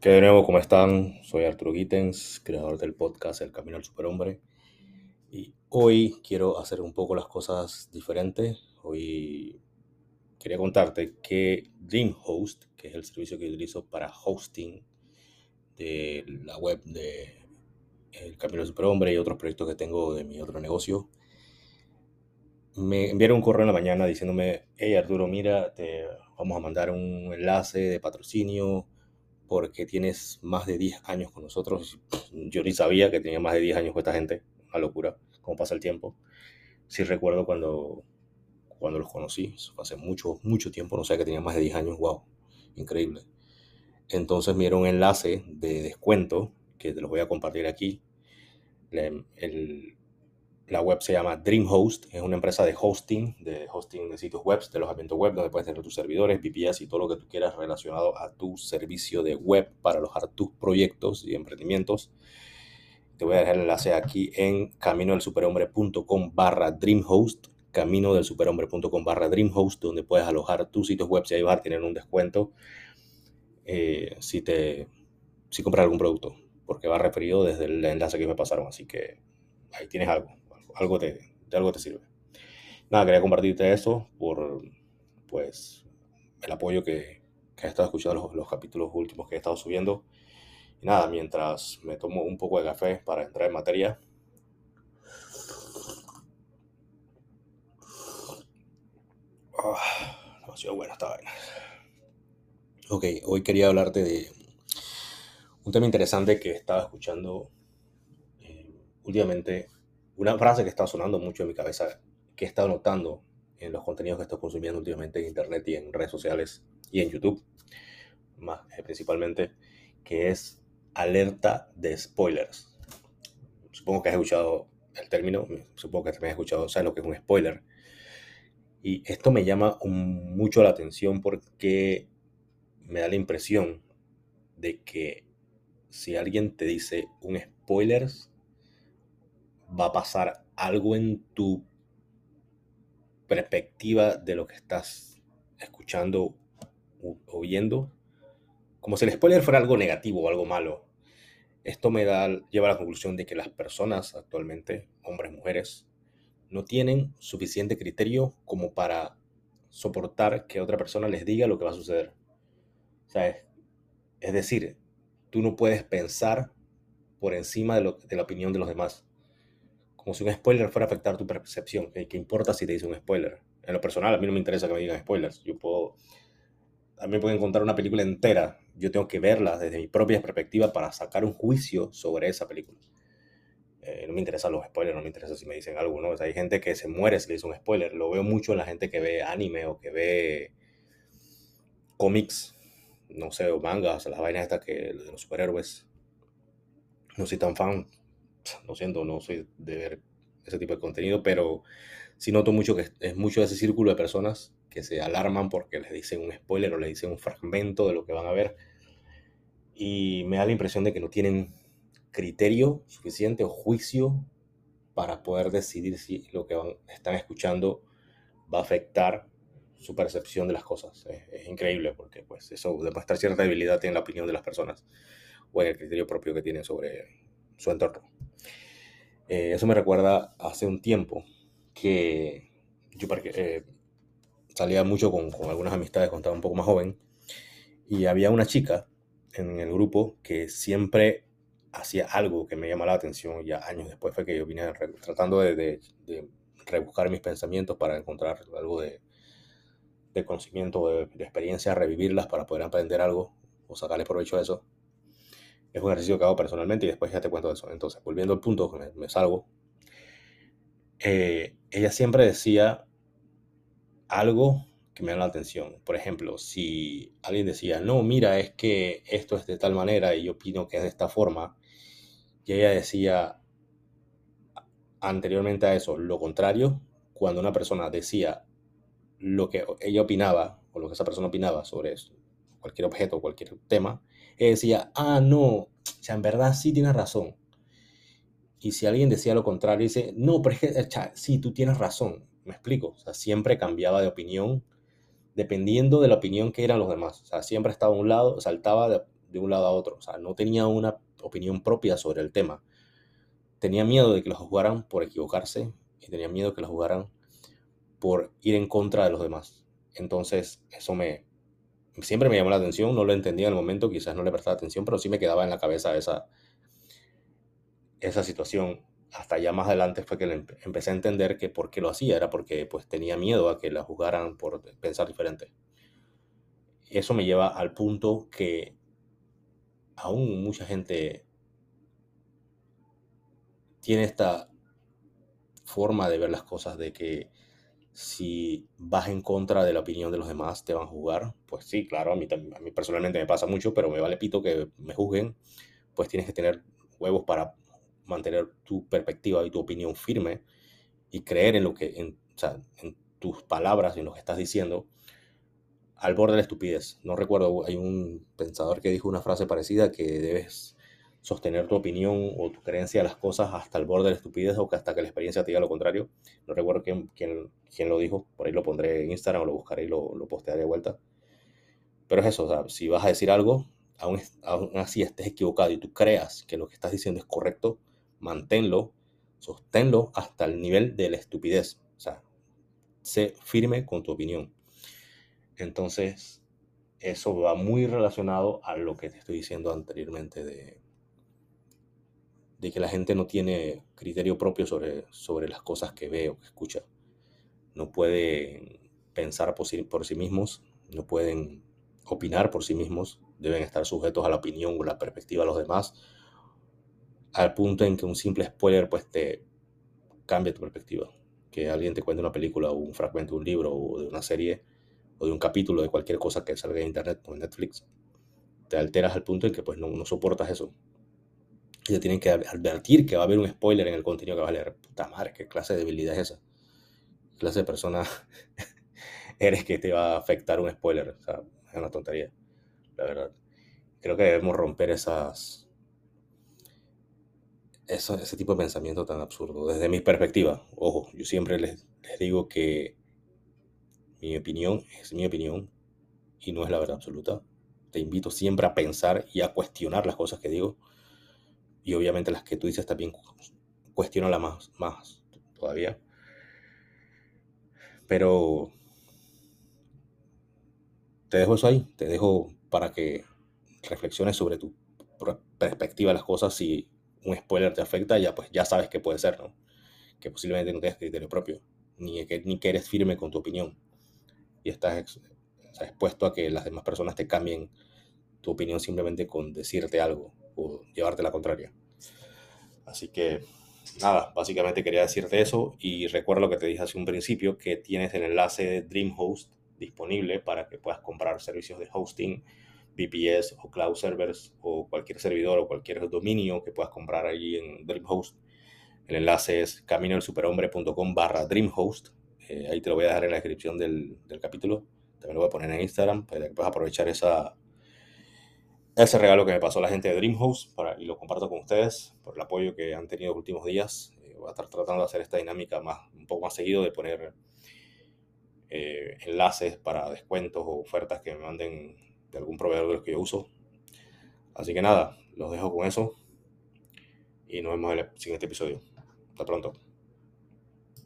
Que de nuevo, ¿cómo están? Soy Arturo Gittens, creador del podcast El Camino al Superhombre. Y hoy quiero hacer un poco las cosas diferentes. Hoy quería contarte que DreamHost, que es el servicio que utilizo para hosting de la web de El Camino al Superhombre y otros proyectos que tengo de mi otro negocio, me enviaron un correo en la mañana diciéndome, hey Arturo, mira, te vamos a mandar un enlace de patrocinio porque tienes más de 10 años con nosotros. Yo ni sabía que tenía más de 10 años con esta gente, una locura, cómo pasa el tiempo. Sí recuerdo cuando, cuando los conocí, hace mucho, mucho tiempo, no sé que tenía más de 10 años, wow, increíble. Entonces me dieron un enlace de descuento que te los voy a compartir aquí. El, la web se llama DreamHost, es una empresa de hosting, de hosting de sitios web, de alojamiento web, donde puedes tener tus servidores, VPS y todo lo que tú quieras relacionado a tu servicio de web para alojar tus proyectos y emprendimientos. Te voy a dejar el enlace aquí en caminodelsuperhombre.com barra DreamHost, caminodelsuperhombre.com barra DreamHost, donde puedes alojar tus sitios web y ahí vas a tener un descuento eh, si, te, si compras algún producto, porque va referido desde el enlace que me pasaron, así que ahí tienes algo algo te, algo te sirve. Nada, quería compartirte eso por pues el apoyo que, que he estado escuchando los, los, capítulos últimos que he estado subiendo. Y nada, mientras me tomo un poco de café para entrar en materia. Oh, demasiado buena esta vaina. Ok, hoy quería hablarte de un tema interesante que estaba escuchando eh, últimamente una frase que está sonando mucho en mi cabeza, que he estado notando en los contenidos que estoy consumiendo últimamente en Internet y en redes sociales y en YouTube, más eh, principalmente, que es alerta de spoilers. Supongo que has escuchado el término, supongo que también has escuchado, sabes lo que es un spoiler. Y esto me llama mucho la atención porque me da la impresión de que si alguien te dice un spoiler va a pasar algo en tu perspectiva de lo que estás escuchando o viendo, como si el spoiler fuera algo negativo o algo malo. Esto me da, lleva a la conclusión de que las personas actualmente, hombres, mujeres, no tienen suficiente criterio como para soportar que otra persona les diga lo que va a suceder. es decir, tú no puedes pensar por encima de la opinión de los demás como si un spoiler fuera a afectar tu percepción. ¿Qué, importa si te dice un spoiler? En lo personal, a mí no me interesa que me digan spoilers. Yo puedo. A mí me pueden contar una película entera. Yo tengo que verla desde mi propia perspectiva para sacar un juicio sobre esa película. Eh, no me interesan los spoilers, no me interesa si me dicen algo, ¿no? hay gente que se muere si le dice un spoiler. Lo veo mucho en la gente que ve anime o que ve cómics, no sé, o mangas, las vainas estas que de los superhéroes. No soy tan fan, lo siento, no soy de ver ese tipo de contenido, pero sí noto mucho que es mucho ese círculo de personas que se alarman porque les dicen un spoiler o les dicen un fragmento de lo que van a ver. Y me da la impresión de que no tienen criterio suficiente o juicio para poder decidir si lo que están escuchando va a afectar su percepción de las cosas. Es, increíble porque pues eso demuestra cierta debilidad en la opinión de las personas o en el criterio propio que tienen sobre su entorno. Eh, eso me recuerda hace un tiempo que yo eh, salía mucho con, con, algunas amistades cuando estaba un poco más joven y había una chica en el grupo que siempre hacía algo que me llamaba la atención ya años después fue que yo vine tratando de, de, de, rebuscar mis pensamientos para encontrar algo de, de conocimiento, de, experiencia, revivirlas para poder aprender algo o sacarle provecho a eso es un ejercicio que hago personalmente y después ya te cuento eso. Entonces, volviendo al punto, me, me salgo. Eh, ella siempre decía algo que me da la atención. Por ejemplo, si alguien decía, no, mira, es que esto es de tal manera y yo opino que es de esta forma, y ella decía anteriormente a eso lo contrario, cuando una persona decía lo que ella opinaba o lo que esa persona opinaba sobre cualquier objeto, cualquier tema, decía, ah, no, o sea, en verdad sí tienes razón. Y si alguien decía lo contrario, dice, no, pero es que, sí, tú tienes razón. Me explico. O sea, siempre cambiaba de opinión dependiendo de la opinión que eran los demás. O sea, siempre estaba a un lado, saltaba de un lado a otro. O sea, no tenía una opinión propia sobre el tema. Tenía miedo de que lo jugaran por equivocarse y tenía miedo de que lo jugaran por ir en contra de los demás. Entonces, eso me siempre me llamó la atención, no lo entendía en el momento, quizás no le prestaba atención, pero sí me quedaba en la cabeza esa, esa situación. Hasta ya más adelante fue que empecé a entender que por qué lo hacía, era porque pues tenía miedo a que la jugaran por pensar diferente. Eso me lleva al punto que aún mucha gente tiene esta forma de ver las cosas de que si vas en contra de la opinión de los demás te van a juzgar. Pues sí, claro, a mí, a mí personalmente me pasa mucho, pero me vale pito que me juzguen, pues tienes que tener huevos para mantener tu perspectiva y tu opinión firme y creer en lo que, en, en tus palabras y en lo que estás diciendo al borde de la estupidez. No recuerdo, hay un pensador que dijo una frase parecida que debes sostener tu opinión o tu creencia de las cosas hasta el borde de la estupidez o que hasta que la experiencia te diga lo contrario. No recuerdo quién, quién, quién lo dijo, por ahí lo pondré en Instagram o lo buscaré y lo, lo postearé de vuelta. Pero es eso, o sea, si vas a decir algo, aún, aún así estés equivocado y tú creas que lo que estás diciendo es correcto, manténlo, sosténlo hasta el nivel de la estupidez. O sea, sé firme con tu opinión. Entonces, eso va muy relacionado a lo que te estoy diciendo anteriormente de, de que la gente no tiene criterio propio sobre, sobre las cosas que ve o que escucha. No pueden pensar por sí, por sí mismos, no pueden opinar por sí mismos, deben estar sujetos a la opinión o la perspectiva de los demás, al punto en que un simple spoiler pues te cambia tu perspectiva. Que alguien te cuente una película o un fragmento de un libro o de una serie o de un capítulo de cualquier cosa que salga en internet o en Netflix, te alteras al punto en que pues no, no soportas eso. Y te tienen que advertir que va a haber un spoiler en el contenido que va a leer. Puta madre, qué clase de debilidad es esa. ¿Qué clase de persona eres que te va a afectar un spoiler? O sea, es una tontería, la verdad. Creo que debemos romper esas, eso, ese tipo de pensamiento tan absurdo. Desde mi perspectiva, ojo, yo siempre les, les digo que mi opinión es mi opinión y no es la verdad absoluta. Te invito siempre a pensar y a cuestionar las cosas que digo. Y obviamente las que tú dices también cuestionalas más, más todavía. Pero te dejo eso ahí. Te dejo para que reflexiones sobre tu perspectiva de las cosas. Si un spoiler te afecta, ya pues ya sabes que puede ser, ¿no? Que posiblemente no tengas criterio propio, ni que, ni que eres firme con tu opinión y estás expuesto a que las demás personas te cambien tu opinión simplemente con decirte algo o llevarte la contraria. Así que nada, básicamente quería decirte eso y recuerda lo que te dije hace un principio, que tienes el enlace de DreamHost disponible para que puedas comprar servicios de hosting, VPS o cloud servers o cualquier servidor o cualquier dominio que puedas comprar allí en DreamHost. El enlace es caminoelsuperhombre.com barra DreamHost eh, ahí te lo voy a dejar en la descripción del, del, capítulo. También lo voy a poner en Instagram para que puedas aprovechar esa, ese regalo que me pasó la gente de DreamHost para, y lo comparto con ustedes por el apoyo que han tenido los últimos días. Eh, voy a estar tratando de hacer esta dinámica más, un poco más seguido, de poner eh, enlaces para descuentos o ofertas que me manden de algún proveedor de los que yo uso. Así que nada, los dejo con eso y nos vemos en el siguiente episodio. Hasta pronto.